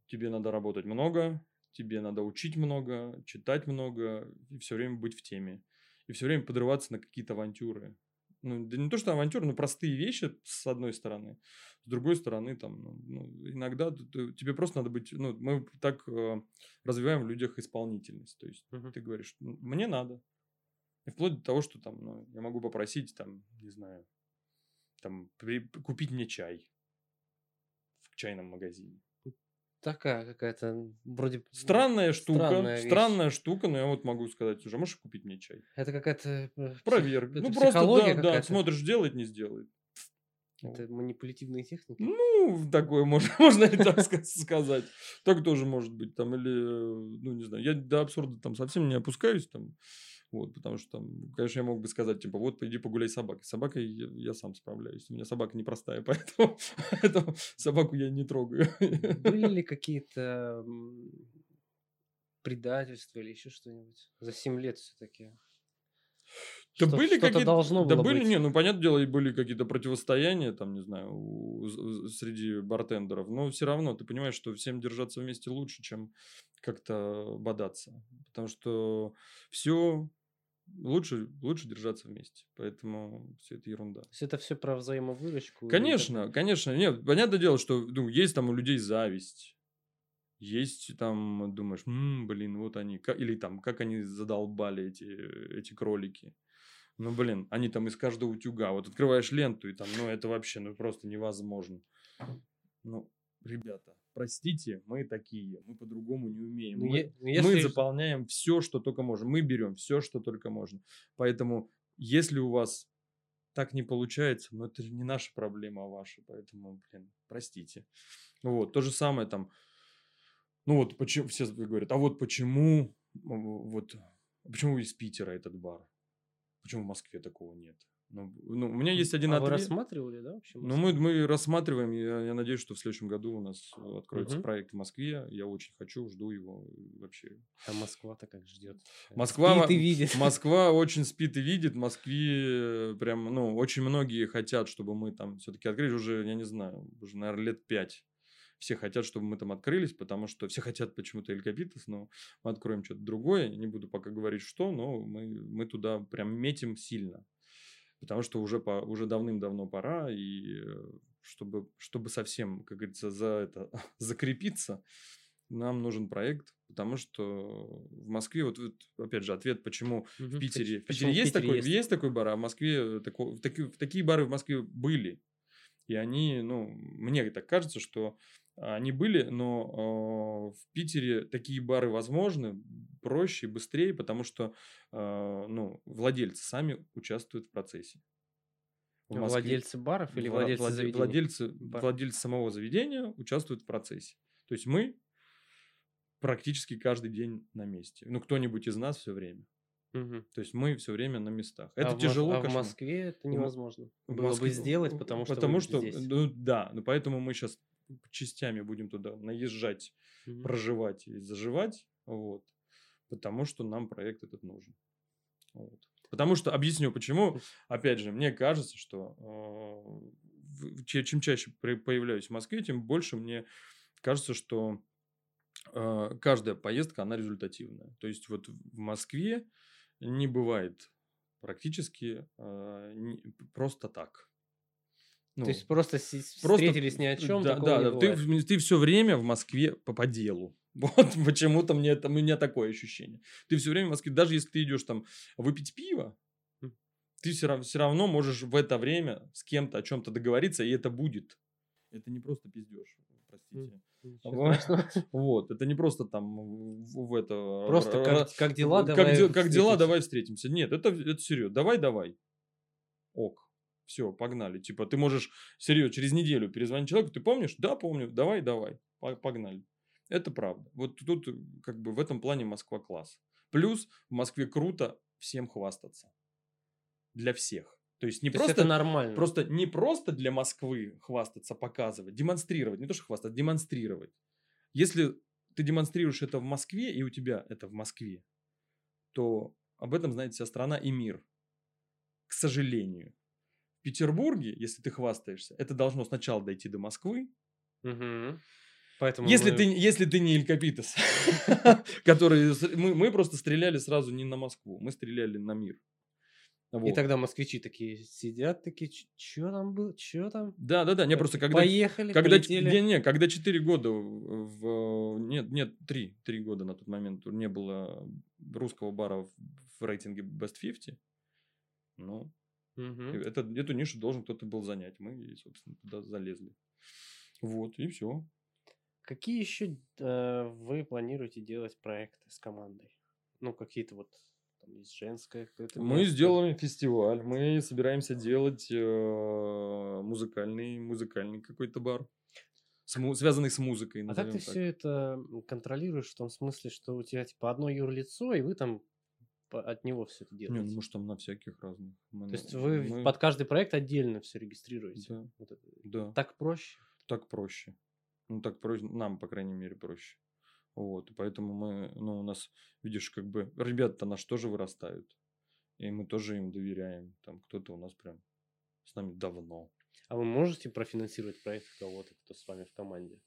тебе надо работать много, тебе надо учить много, читать много, и все время быть в теме. И все время подрываться на какие-то авантюры. Ну, да не то, что авантюры, но простые вещи, с одной стороны. С другой стороны, там, ну, ну, иногда ты- тебе просто надо быть... Ну, мы так э, развиваем в людях исполнительность. То есть, Мгм. ты говоришь, «Ну, мне надо. И вплоть до того, что там, ну, я могу попросить, там, не знаю, там, при- купить мне чай в чайном магазине. Такая какая-то вроде... Странная штука, странная странная, штука, но я вот могу сказать, уже можешь купить мне чай? Это какая-то... э, Проверь. это Ну, просто, да, да, смотришь, делает, не сделает. Это манипулятивные техники? Ну, такое можно, можно и так ска- сказать. Так тоже может быть. Там, или, э, ну, не знаю, я до абсурда там совсем не опускаюсь. Там, вот, потому что там, конечно, я мог бы сказать, типа, вот, пойди погуляй с собакой. С собакой я, я сам справляюсь. У меня собака непростая, поэтому, поэтому собаку я не трогаю. Были ли какие-то предательства или еще что-нибудь? За 7 лет все-таки. Да были что-то какие-то... должно да было были, быть. не, ну, понятное дело, и были какие-то противостояния, там, не знаю, у- среди бартендеров, но все равно ты понимаешь, что всем держаться вместе лучше, чем как-то бодаться. Потому что все лучше, лучше держаться вместе. Поэтому все это ерунда. То есть это все про взаимовыручку? Конечно, конечно. Нет, понятное дело, что ну, есть там у людей зависть. Есть там, думаешь, «М, блин, вот они, или там, как они задолбали эти, эти кролики. Ну, блин, они там из каждого утюга. Вот открываешь ленту, и там, ну, это вообще, ну, просто невозможно. Ну, ребята, простите, мы такие, мы по-другому не умеем. Ну, мы, ну, мы если- заполняем все, что только можем. Мы берем все, что только можно. Поэтому, если у вас так не получается, ну, это не наша проблема, а ваша. Поэтому, блин, простите. Вот, то же самое там. Ну, вот почему, все говорят, а вот почему, вот, почему из Питера этот бар? Почему в Москве такого нет? Ну, ну, у меня есть один а вы ответ. рассматривали, да, вообще? Ну, мы, мы рассматриваем, я, я надеюсь, что в следующем году у нас э, откроется Мгм. проект в Москве. Я очень хочу, жду его э, вообще. А Москва-то как ждет? Москва, Спит и видит. Москва очень спит и видит. Москве э, прям, ну, очень многие хотят, чтобы мы там все-таки открылись уже, я не знаю, уже, наверное, лет пять. Все хотят, чтобы мы там открылись, потому что все хотят почему-то Эль Капитас, но мы откроем что-то другое. Не буду пока говорить, что, но мы, мы туда прям метим сильно. Потому что уже, по, уже давным-давно пора, и чтобы, чтобы совсем, как говорится, за это закрепиться, нам нужен проект, потому что в Москве, вот, вот опять же, ответ, почему Мгм. в Питере, в почему Питере есть, такой, есть? есть такой бар, а в Москве тако- в таки- такие бары в Москве были. И они, ну, мне так кажется, что они были, но э, в Питере такие бары возможны проще, быстрее, потому что, э, ну, владельцы сами участвуют в процессе. В Москве- Владельцы баров или Вла- владельцы владе- заведений? владельцы, Бар. владельцы самого заведения участвуют в процессе. То есть мы практически каждый день на месте. Ну, кто-нибудь из нас все время. Мгм. То есть мы все время на местах. Это а в тяжело, а в. Москве это невозможно. В Было Москве- бы сделать, потому что потому что, здесь. ну да, ну поэтому мы сейчас частями будем туда наезжать, Мгм. проживать и заживать, вот, потому что нам проект этот нужен. Вот. Потому что, объясню почему, опять же, мне кажется, что э, чем чаще появляюсь в Москве, тем больше мне кажется, что э, каждая поездка, она результативная. То есть вот в Москве не бывает практически э, не- просто так. Ну, То есть просто, Просто встретились ни о чем, да, да, не да, ты, бывает. ты все время в Москве по, по делу. Вот почему-то мне это, у меня такое ощущение. Ты все время в Москве, даже если ты идешь там выпить пиво, М. ты все равно, все равно можешь в это время с кем-то о чем-то договориться, и это будет. Это не просто пиздеж, простите. Ничего Вот. это не просто там в, это... Просто как, дела, как, давай как дела, встретимся. давай встретимся. Нет, это, это серьезно. Давай, давай. Ок. Все, погнали. Типа, ты можешь, серьезно, через неделю перезвонить человеку, ты помнишь? Да, помню. Давай, давай. По- Погнали. Это правда. Вот тут, э, как бы, в этом плане Москва класс. Плюс в Москве круто всем хвастаться. Для всех. То есть не То есть просто это нормально. Просто не просто для Москвы хвастаться, показывать, демонстрировать, не то что хвастаться, демонстрировать. Если ты демонстрируешь это в Москве, и у тебя это в Москве, то об этом знает вся страна и мир. К сожалению. Петербурге, если ты хвастаешься, это должно сначала дойти до Москвы. Мгм. Поэтому Если мы- ты, если ты не Илькапитес, который... Мы, мы просто стреляли сразу не на Москву, мы стреляли на мир. И Вот. тогда москвичи такие сидят, такие, что там было, что там? Да, да, да. Не, просто когда Поехали, Когда, полетели. не, не, когда 4 года в- нет, нет, 3, 3 года на тот момент не было русского бара в, в рейтинге Best 50, ну, Мгм. это, эту нишу должен кто-то был занять. Мы, собственно, туда залезли. Вот, и все. Какие еще э, вы планируете делать проекты с командой? Ну, какие-то вот, там есть женское какое-то Мы место. сделаем фестиваль, мы собираемся делать э, музыкальный, музыкальный какой-то бар, с му- связанный с музыкой. А как ты так. все это контролируешь в том смысле, что у тебя типа одно юрлицо, и вы там от него все это Не, делаете? ну, может, там на всяких разных. Мы То есть вы мы- под каждый проект отдельно все регистрируете? Да, Вот это. да. Так проще? так проще. Ну, так проще, нам, по крайней мере, проще. Вот, поэтому мы, ну, у нас, видишь, как бы, ребята-то наши тоже вырастают. И мы тоже им доверяем. Там кто-то у нас прям с нами давно. А вы можете профинансировать проект кого-то, кто с вами в команде?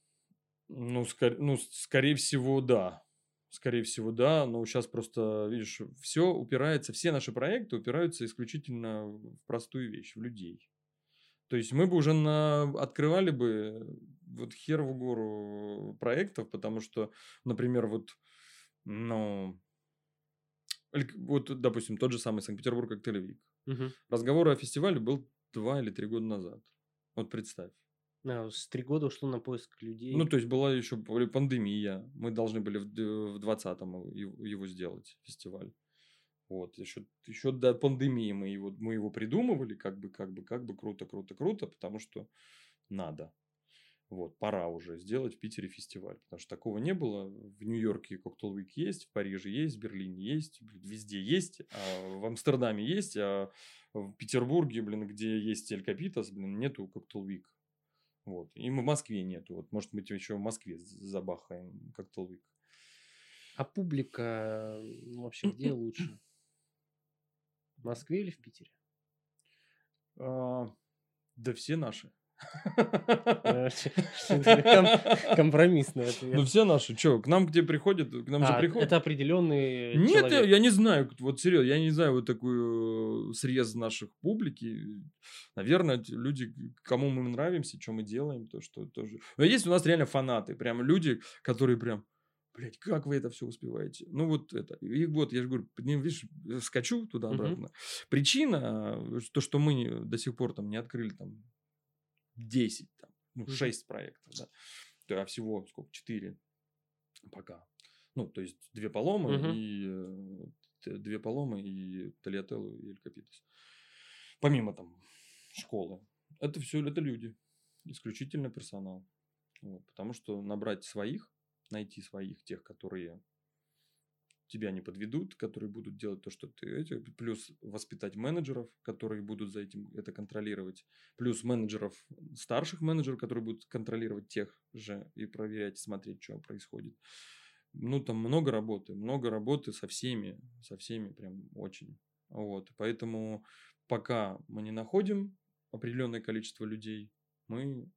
Ну, скор- ну, скорее всего, да. Скорее всего, да. Но сейчас просто, видишь, все упирается, все наши проекты упираются исключительно в простую вещь, в людей. То есть мы бы уже на... открывали бы вот хер в гору проектов, потому что, например, вот, ну, вот, допустим, тот же самый Санкт-Петербург как Тель-Авив. Мгм. Разговор о фестивале был два или три года назад. Вот представь. А, с три года ушло на поиск людей. Ну, то есть была еще пандемия. Мы должны были в д- в 20-м его сделать, фестиваль. Вот, еще, еще до пандемии мы его, мы его придумывали, как бы, как бы, как бы, круто, круто, круто, потому что надо. Вот, пора уже сделать в Питере фестиваль, потому что такого не было. В Нью-Йорке Cocktail Week есть, в Париже есть, в Берлине есть, везде есть, а в Амстердаме есть, а в Петербурге, блин, где есть Эль Капитас, блин, нету Cocktail Week. Вот. И в Москве нету. Вот, может быть, еще в Москве забахаем Week. А публика ну, вообще где лучше? В Москве или в Питере? А, да все наши. Компромиссный ответ. Ну, все наши. Что, к нам где приходят? К нам же а, приходят. Это определенный Нет, я, я не знаю. Вот серьезно, я не знаю вот такую срез наших публики. Наверное, люди, кому мы нравимся, что мы делаем, то что тоже. Но есть у нас реально фанаты. Прям люди, которые прям блядь, как вы это все успеваете? Ну, вот это. И вот, я же говорю, видишь, скачу туда-обратно. Угу. Причина, то, что мы до сих пор там не открыли там 10, там, ну, 6 проектов, да. А всего сколько? 4 пока. Ну, то есть две поломы угу. и э, две поломы и Талиателлу и Элькапитус. Помимо там школы. Это все, это люди. Исключительно персонал. Вот, потому что набрать своих, найти своих, тех, которые тебя не подведут, которые будут делать то, что ты... Плюс воспитать менеджеров, которые будут за этим это контролировать. Плюс менеджеров, старших менеджеров, которые будут контролировать тех же и проверять, смотреть, что происходит. Ну, там много работы, много работы со всеми, со всеми прям очень. Вот, поэтому пока мы не находим определенное количество людей, мы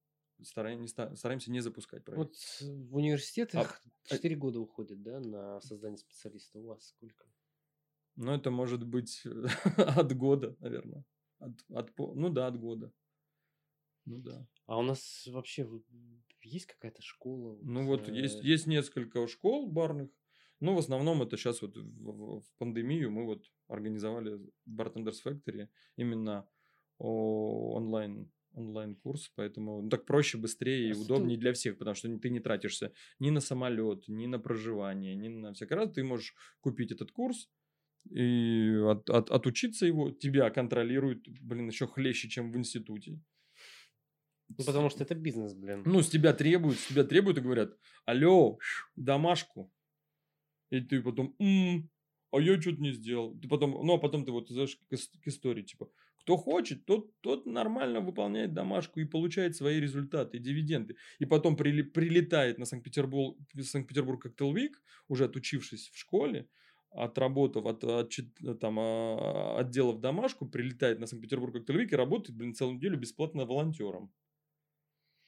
стараемся, стараемся не запускать проект. Вот в университетах а, 4 года уходит, да, на создание специалиста. У вас сколько? Ну, это может быть от года, наверное. От, от, ну да, от года. Ну да. А у нас вообще есть какая-то школа? Ну вот э... есть, есть несколько школ барных. Но в основном это сейчас вот в, в пандемию мы вот организовали Bartenders Factory именно онлайн онлайн-курс, поэтому ну, так проще, быстрее и а удобнее для всех, потому что ты не тратишься ни на самолет, ни на проживание, ни на всякое раз. Ты можешь купить этот курс и от, от, отучиться его, тебя контролируют, блин, еще хлеще, чем в институте. Ну, потому что это бизнес, блин. Ну, с тебя требуют, с тебя требуют и говорят, алло, домашку. И ты потом, м-м, а я что-то не сделал. Ты потом, ну, а потом ты вот, знаешь, к, к истории, типа, кто хочет, тот, тот нормально выполняет домашку и получает свои результаты, дивиденды. И потом при, прилетает на Санкт-Петербург, Санкт-Петербург как Телвик, уже отучившись в школе, отработав от, от, там, а, отделов домашку, прилетает на Санкт-Петербург как Телвик и работает, блин, целую неделю бесплатно волонтером.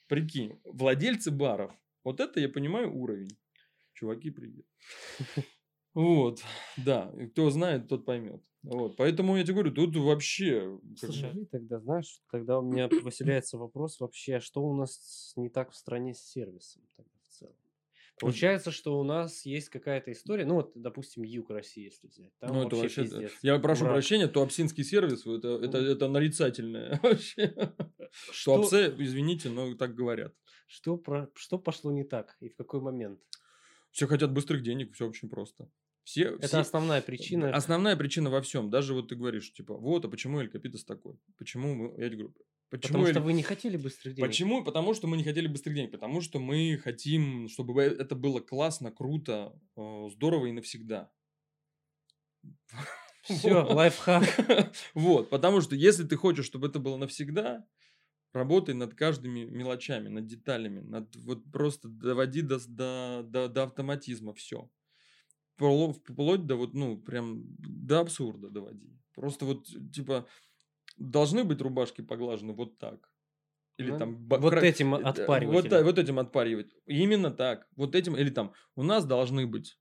Прикинь, владельцы баров. Вот это я понимаю уровень. Чуваки, привет. Вот, да, кто знает, тот поймет. Вот, поэтому я тебе говорю, тут вообще... Слушай, тогда, знаешь, тогда у меня поселяется вопрос вообще, а что у нас не так в стране с сервисом тогда в целом? Получается, что у нас есть какая-то история, ну вот, допустим, юг России, если взять. Там ну, это вообще, пиздец. Я прошу Ура. прощения, туапсинский сервис, это, это, это нарицательное вообще. Что... Туапсе, извините, но так говорят. Что, про... что пошло не так и в какой момент? Все хотят быстрых денег, все очень просто. Все, это все... основная причина. Основная причина во всем. Даже вот ты говоришь, типа, вот, а почему Эль Капитас такой? Почему мы, я говорю, почему Потому Эль... что вы не хотели быстрых денег. Почему? Потому что мы не хотели быстрых денег. Потому что мы хотим, чтобы это было классно, круто, э, здорово и навсегда. Все, лайфхак. Вот, потому что если ты хочешь, чтобы это было навсегда, работай над каждыми мелочами, над деталями, над вот просто доводи до, до, до, до автоматизма все вплоть до вот, ну, прям до абсурда доводи. Просто вот, типа, должны быть рубашки поглажены вот так. Или ну, там... Вот кра... этим отпаривать. Вот, вот этим отпаривать. Именно так. Вот этим, или там, у нас должны быть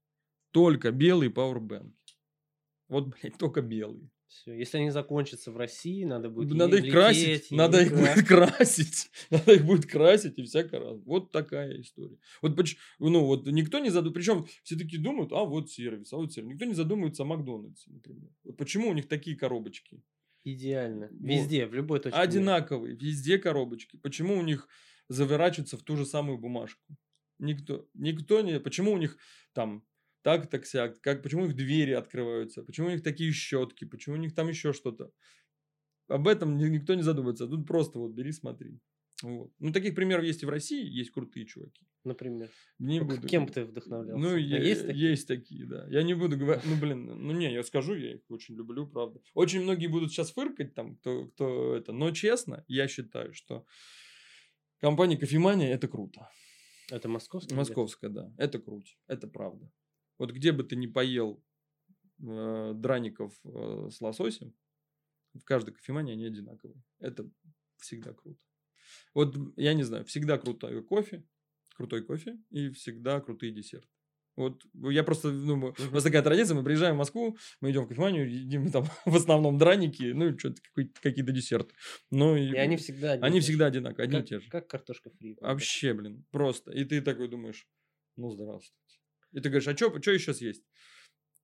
только белые пауэрбэнки. Вот, блядь, только белые. Все, если они закончатся в России, надо будет надо их красить, надо их будет красить, надо их будет красить и всякое раз. Вот такая история. Вот ну вот никто не задумывается, причем все таки думают, а вот сервис, а вот сервис. Никто не задумывается о Макдональдсе, например. Вот почему у них такие коробочки? Идеально. Везде, вот. в любой точке. Одинаковые, мира. везде коробочки. Почему у них заворачиваются в ту же самую бумажку? Никто, никто не, почему у них там так, так, сяк, как, почему их двери открываются, почему у них такие щетки, почему у них там еще что-то. Об этом никто не задумывается. Тут просто вот бери, смотри. Вот. Ну, таких примеров есть и в России, есть крутые чуваки. Например. Не ну, буду... Кем ты вдохновлялся? Ну, я, есть, такие? есть такие, да. Я не буду говорить, ну, блин, ну, не, я скажу, я их очень люблю, правда. Очень многие будут сейчас фыркать там, кто, кто это, но честно, я считаю, что компания Кофемания – это круто. Это московская? Московская, да. Это круто, это правда. Вот где бы ты ни поел э, драников э, с лососем, в каждой кофемании они одинаковые. Это всегда круто. Вот, я не знаю, всегда крутой кофе, крутой кофе и всегда крутые десерты. Вот я просто, ну, мы- у нас такая традиция, мы приезжаем в Москву, мы идем в кофеманию, едим там в основном драники, ну, и что-то какие-то десерты. Ну, и, И они всегда и они всегда одинаковые, одни и Как- те же. Как картошка фри. Вообще, блин, просто. И ты такой думаешь, ну, здравствуйте. И ты говоришь, а что еще съесть?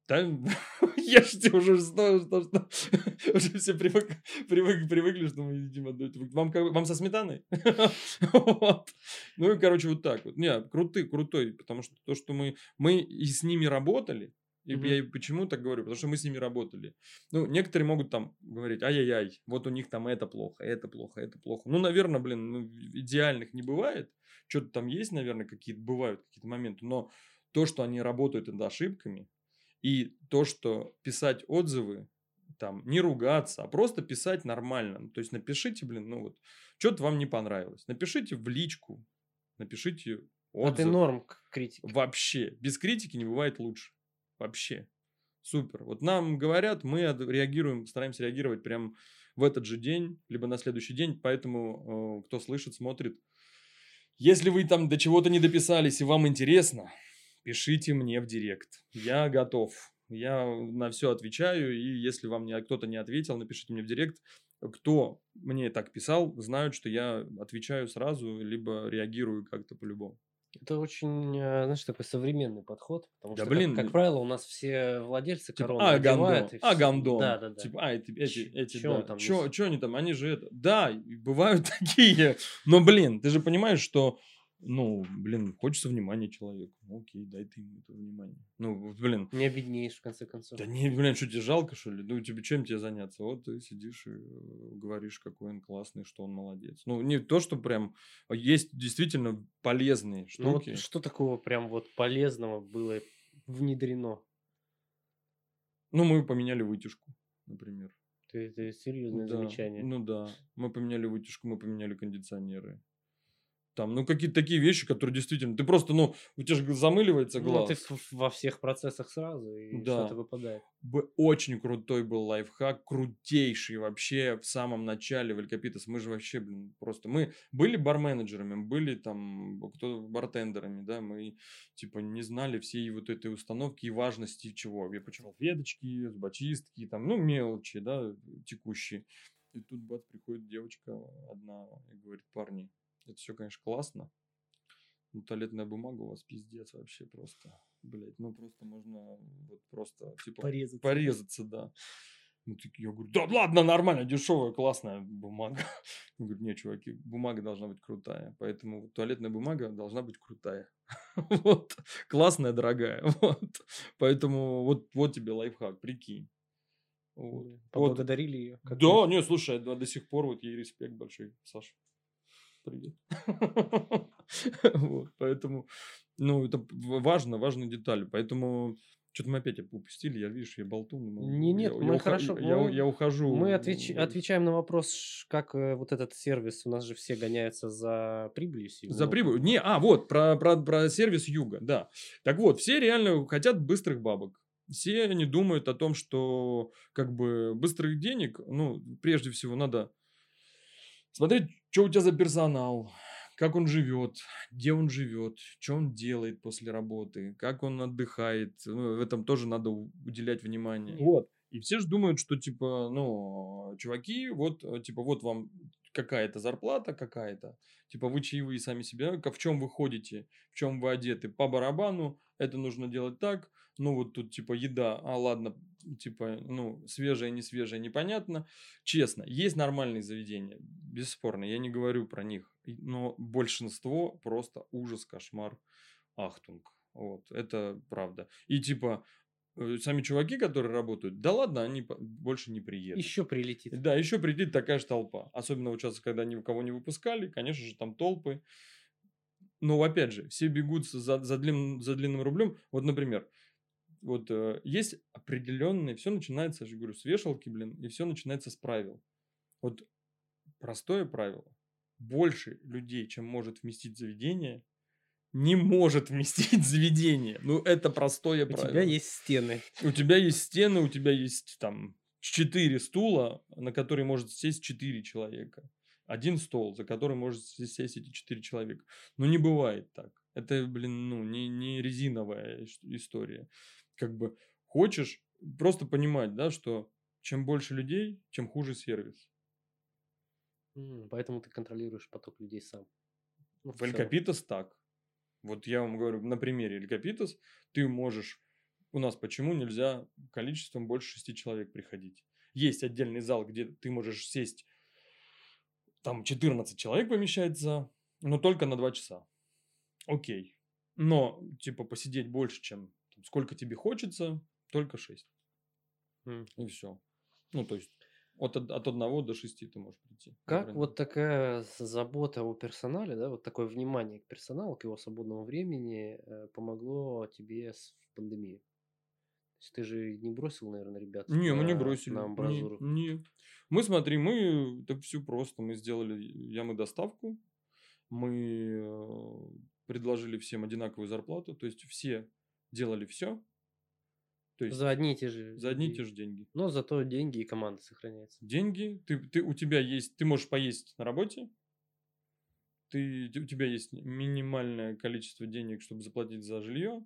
Да, ешьте уже, что, что, что. Уже все привык, привык, привыкли, что мы едим одно и. Вам, как- вам со сметаной? Вот. Ну и, короче, вот так вот. Не, крутый, крутой, потому что то, что мы, мы и с ними работали, и Мгм. я и почему так говорю? Потому что мы с ними работали. Ну, некоторые могут там говорить, ай-яй-яй, вот у них там это плохо, это плохо, это плохо. Ну, наверное, блин, ну, идеальных не бывает. Что-то там есть, наверное, какие-то бывают какие-то моменты. Но то, что они работают над ошибками, и то, что писать отзывы, там, не ругаться, а просто писать нормально. Ну, То есть напишите, блин, ну вот, что-то вам не понравилось. Напишите в личку, напишите А ты отзыв. норм к критике. Вообще. Без критики не бывает лучше. Вообще. Супер. Вот нам говорят, мы реагируем, стараемся реагировать прям в этот же день, либо на следующий день. Поэтому, э, кто слышит, смотрит. Если вы там до чего-то не дописались и вам интересно, пишите мне в директ. Я готов. Я на все отвечаю. И если вам кто-то не ответил, напишите мне в директ. Кто мне так писал, знают, что я отвечаю сразу, либо реагирую как-то по-любому. Это очень, э, знаешь, такой современный подход. Потому Да что, как- блин, как, ну- правило, у нас все владельцы Типа, корон а, гандон, надевают и а, гандон. Да, да, да. Типа, а, эти, эти, Ч- эти, да. там Чё, чё они там, они же это... Да, бывают такие. Но, блин, ты же понимаешь, что, ну, блин, хочется внимания человеку. Ну, окей, дай ты ему это внимание. Ну, блин, Не обеднеешь, в конце концов. да не, блин, что тебе жалко, что ли? Ну, тебе чем тебе заняться? Вот ты сидишь и э, говоришь, какой он классный, что он молодец. Ну, не то, что прям... а Есть действительно полезные Ну вот штуки. что такого прям вот полезного было внедрено? Ну, мы поменяли вытяжку, например. Это серьезное Да, замечание. Ну да. Мы поменяли вытяжку, мы поменяли кондиционеры. Там, ну, какие-то такие вещи, которые действительно... Ты просто, ну, у тебя же замыливается Ну, глаз. ты в- во всех процессах сразу, и Да. что-то выпадает. Б- Очень крутой был лайфхак, крутейший вообще в самом начале в Элькапитас. Мы же вообще, блин, просто... Мы были барменеджерами, были там кто бартендерами, да, мы типа не знали всей вот этой установки и важности чего. Я почему веточки, зубочистки, там, ну, мелочи, да, текущие. И тут, бац, приходит девочка одна и говорит, парни, это все, конечно, классно, но туалетная бумага у вас пиздец вообще просто. Блять, ну просто можно вот просто, типа, Порезаться. порезаться, да. Ну, так я говорю, да ладно, нормально, дешевая, классная бумага. Он говорит, нет, чуваки, бумага должна быть крутая, поэтому туалетная бумага должна быть крутая. Вот, классная, дорогая, вот. Поэтому вот, вот тебе лайфхак, прикинь. Вот. Поблагодарили ее. Да, не, слушай, да, до сих пор вот ей респект большой, Саша. Привет. Вот, поэтому, ну, это важно, важные детали. Поэтому, что-то мы опять упустили, я, видишь, я болтун. ну, Не, нет, я- мы я хорошо- Я, мы- я ухожу. Мы отвеч- в- отвечаем на вопрос, как э, вот этот сервис, у нас же все гоняются за прибылью. За Ну, прибыль. Не, а, вот, про, про, про сервис Юга, да. Так вот, все реально хотят быстрых бабок. Все они думают о том, что как бы быстрых денег, ну, прежде всего надо смотреть, что у тебя за персонал, как он живет, где он живет, что он делает после работы, как он отдыхает. Ну, в этом тоже надо уделять внимание. Вот. И все же думают, что типа, ну, чуваки, вот, э, типа, вот вам какая-то зарплата какая-то, типа вы чаевые сами себя, в чем вы ходите, в чем вы одеты, по барабану, это нужно делать так, ну вот тут типа еда, а ладно, типа, ну, свежая, не свежая, непонятно. Честно, есть нормальные заведения, бесспорно, я не говорю про них, но большинство просто ужас, кошмар, ахтунг. Вот, это правда. И типа, э, сами чуваки, которые работают, да ладно, они больше не приедут. Еще прилетит. Да, еще придет такая же толпа. Особенно вот сейчас, когда никого не выпускали, конечно же, там толпы. Но опять же, все бегут за, за, длин- за длинным рублем. Вот, например, вот э, есть определенные, все начинается, я же говорю, с вешалки, блин, и все начинается с правил. Вот простое правило. Больше людей, чем может вместить заведение, не может вместить заведение. Ну, это простое У правило. тебя есть стены. У тебя есть стены, у тебя есть там четыре стула, на которые может сесть четыре человека. один стол, за который может сесть эти четыре человека. Но не бывает так. Это, блин, ну, не, не резиновая история. Как бы хочешь просто понимать, да, что чем больше людей, чем хуже сервис. поэтому ты контролируешь поток людей сам. Ну, в Элькапитас так. Вот я вам говорю, на примере Элькапитас ты можешь... У нас почему нельзя количеством больше шести человек приходить? Есть отдельный зал, где ты можешь сесть, там 14 человек помещается, но только на 2 часа. Окей. Но, типа, посидеть больше, чем сколько тебе хочется, только 6. Mm. И все. Ну, то есть, от, от одного до шести ты можешь прийти. Как вот такая забота о персонале, да, вот такое внимание к персоналу, к его свободному времени э, помогло тебе в пандемии? То есть ты же не бросил, наверное, ребят Не, мы не бросили. на амбразуру? Не, не. Мы, смотри, мы, так все просто, мы сделали ямы доставку, мы э, предложили всем одинаковую зарплату, то есть все делали все, то есть за одни и те же. За одни и те же деньги. Но зато деньги и команда сохраняется. Деньги, ты, ты, у тебя есть, ты можешь поесть на работе, ты, у тебя есть минимальное количество денег, чтобы заплатить за жилье.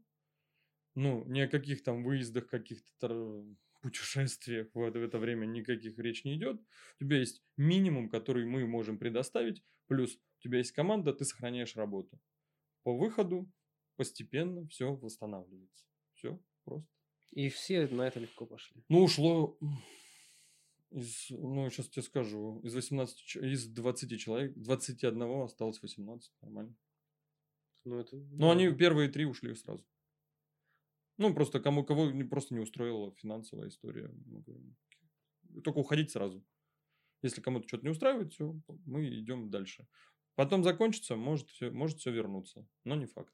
Ну, ни о каких там выездах, каких-то путешествиях в это, в это время никаких речь не идет. У тебя есть минимум, который мы можем предоставить, плюс у тебя есть команда, ты сохраняешь работу. По выходу постепенно все восстанавливается. Все просто. И все на это легко пошли. Ну, ушло из, ну, сейчас тебе скажу, из 18, из 20 человек, 21 осталось 18, нормально. Ну, это... Ну, они первые три ушли сразу. Ну, просто кому кого просто не устроила финансовая история. Только уходить сразу. Если кому-то что-то не устраивает, все, мы идем дальше. Потом закончится, может все, может все вернуться, но не факт.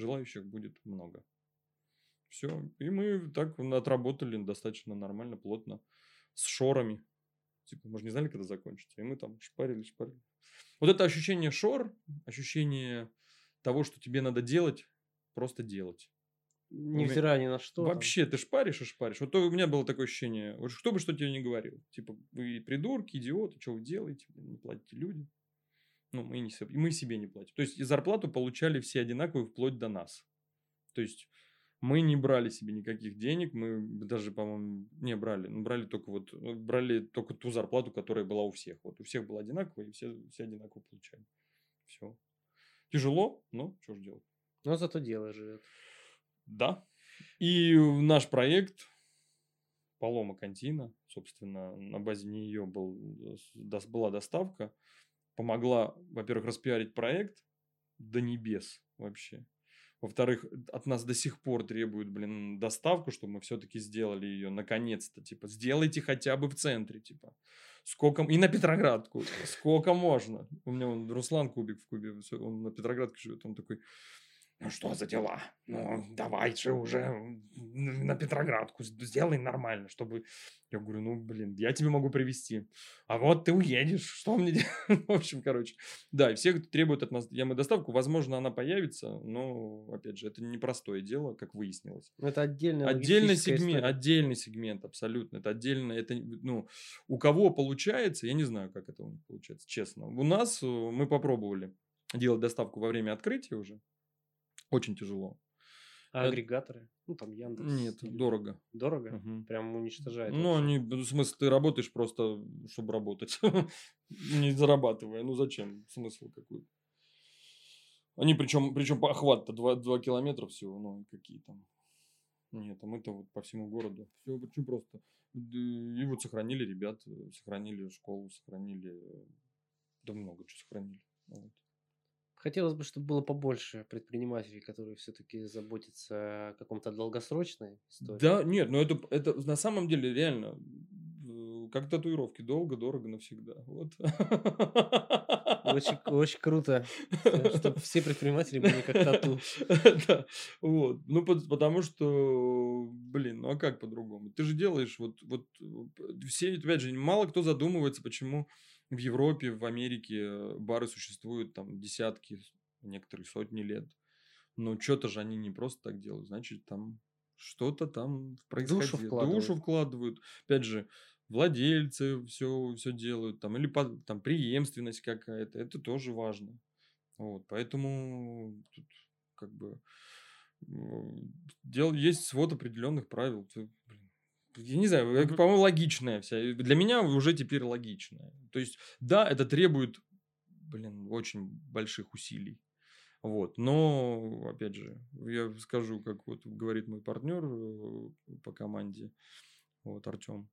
Желающих будет много. Все. И мы так отработали достаточно нормально, плотно, с шорами. Типа, мы же не знали, когда закончится. И мы там шпарили, шпарили. Вот это ощущение шор, ощущение того, что тебе надо делать, просто делать. Невзирая ни на что. Вообще, там. ты шпаришь и шпаришь. Вот то у меня было такое ощущение, вот кто бы что тебе не говорил. Типа, вы придурки, идиоты, что вы делаете, не платите людям. Ну, мы, не, мы себе не платим. То есть, и зарплату получали все одинаковые вплоть до нас. То есть, мы не брали себе никаких денег, мы даже, по-моему, не брали, ну, брали только вот, брали только ту зарплату, которая была у всех. Вот у всех была одинаковая, и все, все одинаково получали. Все. Тяжело, но что ж делать. Но зато дело живет. Да. И наш проект Полома Кантина, собственно, на базе нее был, была доставка, помогла, во-первых, распиарить проект до небес вообще. Во-вторых, от нас до сих пор требуют, блин, доставку, чтобы мы все-таки сделали ее наконец-то. Типа, сделайте хотя бы в центре, типа. Сколько... И на Петроградку. Сколько можно? У меня он Руслан Кубик в Кубе, он на Петроградке живет. Он такой, ну что за дела? Ну, давай же уже на Петроградку сделай нормально, чтобы... Я говорю, ну, блин, я тебе могу привезти. А вот ты уедешь, что мне делать? В общем, короче. Да, и все требуют от нас ямы доставку. Возможно, она появится, но, опять же, это непростое дело, как выяснилось. Это отдельный отдельный сегмент, история. отдельный сегмент, абсолютно. Это отдельно, это, ну, у кого получается, я не знаю, как это у них получается, честно. У нас э, мы попробовали делать доставку во время открытия уже. Очень тяжело. А агрегаторы? Ну, там Яндекс. Нет, или... дорого. Дорого? Угу. Прям уничтожает. Ну, они, в смысле, ты работаешь просто, чтобы работать. Не зарабатывая. Ну, зачем? Смысл какой? Они причем, причем по охват-то 2, 2 километра всего, ну, какие там. Нет, а мы-то вот по всему городу. Все очень просто. И вот сохранили ребят, сохранили школу, сохранили... Да много чего сохранили. Вот. Хотелось бы, чтобы было побольше предпринимателей, которые все-таки заботятся о каком-то долгосрочной истории. Да, нет, но это, это на самом деле реально э, как татуировки. Долго, дорого, навсегда. Вот. Очень, очень круто, чтобы все предприниматели были как тату. Да, вот. Ну, потому что, блин, ну а как по-другому? Ты же делаешь, вот, вот, все, опять же, мало кто задумывается, почему в Европе, в Америке бары существуют там десятки, некоторые сотни лет. Но что-то же они не просто так делают. Значит, там что-то там происходит. Душу вкладывают. Душу вкладывают. Опять же, владельцы все, все делают, там, или под, там преемственность какая-то, это тоже важно. Вот, поэтому тут как бы дел, есть свод определенных правил. Я не знаю, это, по-моему, логичная вся. Для меня уже теперь логичная. То есть, да, это требует, блин, очень больших усилий. Вот. Но, опять же, я скажу, как вот говорит мой партнер э, по команде, вот Артем,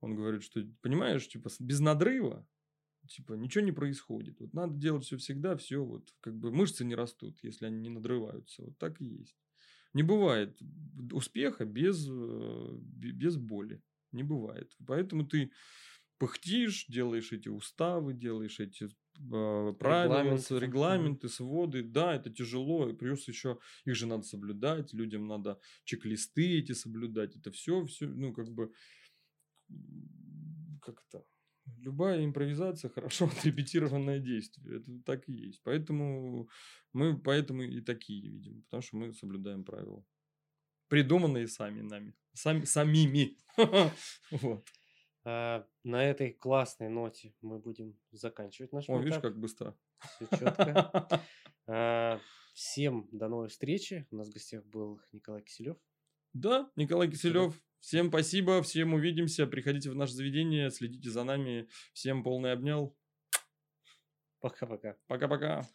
он говорит, что, понимаешь, типа, без надрыва, типа, ничего не происходит. Вот надо делать все всегда, все, вот, как бы мышцы не растут, если они не надрываются. Вот так и есть. Не бывает успеха без, э, без боли. Не бывает. Поэтому ты пыхтишь, делаешь эти уставы, делаешь эти э, правила, регламенты. регламенты, своды. Да, это тяжело. И плюс еще их же надо соблюдать. Людям надо чек-листы эти соблюдать. Это все, все, ну, как бы, как это, любая импровизация хорошо отрепетированное действие. Это так и есть. Поэтому мы поэтому и такие видим. Потому что мы соблюдаем правила. Придуманные сами нами. Сами, самими. Вот. А, на этой классной ноте мы будем заканчивать наш О, видишь, как быстро. Все четко. А, всем до новой встречи. У нас в гостях был Николай Киселев. Да, Николай Киселев. Всем спасибо, всем увидимся. Приходите в наше заведение, следите за нами. Всем полный обнял. Пока-пока. Пока-пока.